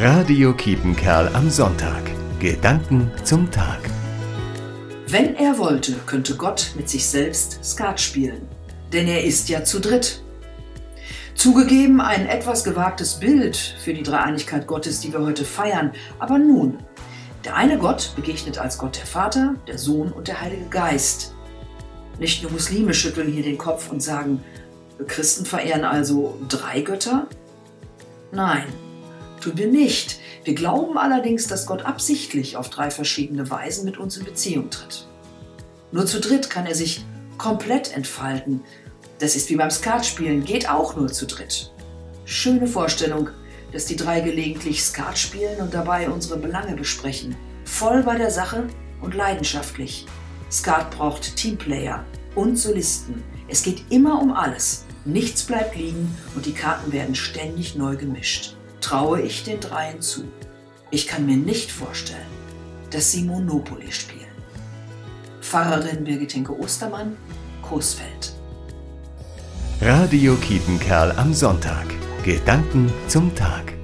Radio Kiepenkerl am Sonntag. Gedanken zum Tag. Wenn er wollte, könnte Gott mit sich selbst Skat spielen. Denn er ist ja zu dritt. Zugegeben ein etwas gewagtes Bild für die Dreieinigkeit Gottes, die wir heute feiern. Aber nun, der eine Gott begegnet als Gott der Vater, der Sohn und der Heilige Geist. Nicht nur Muslime schütteln hier den Kopf und sagen, Christen verehren also drei Götter? Nein, tun wir nicht. Wir glauben allerdings, dass Gott absichtlich auf drei verschiedene Weisen mit uns in Beziehung tritt. Nur zu dritt kann er sich komplett entfalten. Das ist wie beim Skatspielen, geht auch nur zu dritt. Schöne Vorstellung, dass die drei gelegentlich Skat spielen und dabei unsere Belange besprechen. Voll bei der Sache und leidenschaftlich. Skat braucht Teamplayer und Solisten. Es geht immer um alles. Nichts bleibt liegen und die Karten werden ständig neu gemischt. Traue ich den dreien zu. Ich kann mir nicht vorstellen, dass sie Monopoly spielen. Pfarrerin Birgit Henke Ostermann, Coesfeld. Radio Kiepenkerl am Sonntag. Gedanken zum Tag.